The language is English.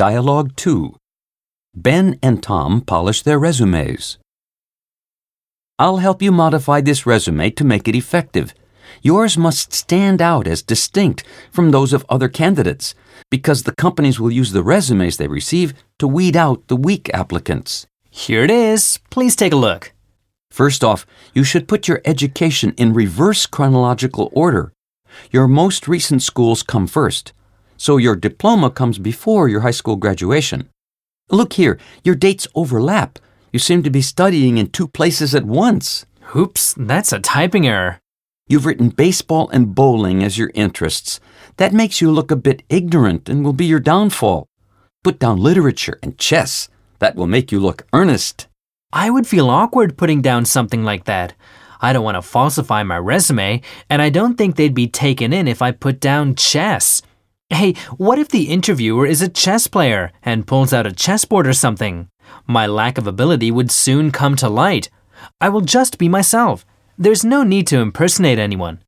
Dialogue 2. Ben and Tom polish their resumes. I'll help you modify this resume to make it effective. Yours must stand out as distinct from those of other candidates because the companies will use the resumes they receive to weed out the weak applicants. Here it is. Please take a look. First off, you should put your education in reverse chronological order. Your most recent schools come first, so your diploma comes before your high school graduation. Look here, your dates overlap. You seem to be studying in two places at once. Oops, that's a typing error. You've written baseball and bowling as your interests. That makes you look a bit ignorant and will be your downfall. Put down literature and chess. That will make you look earnest. I would feel awkward putting down something like that. I don't want to falsify my resume, and I don't think they'd be taken in if I put down chess. Hey, what if the interviewer is a chess player and pulls out a chessboard or something? My lack of ability would soon come to light. I will just be myself. There's no need to impersonate anyone.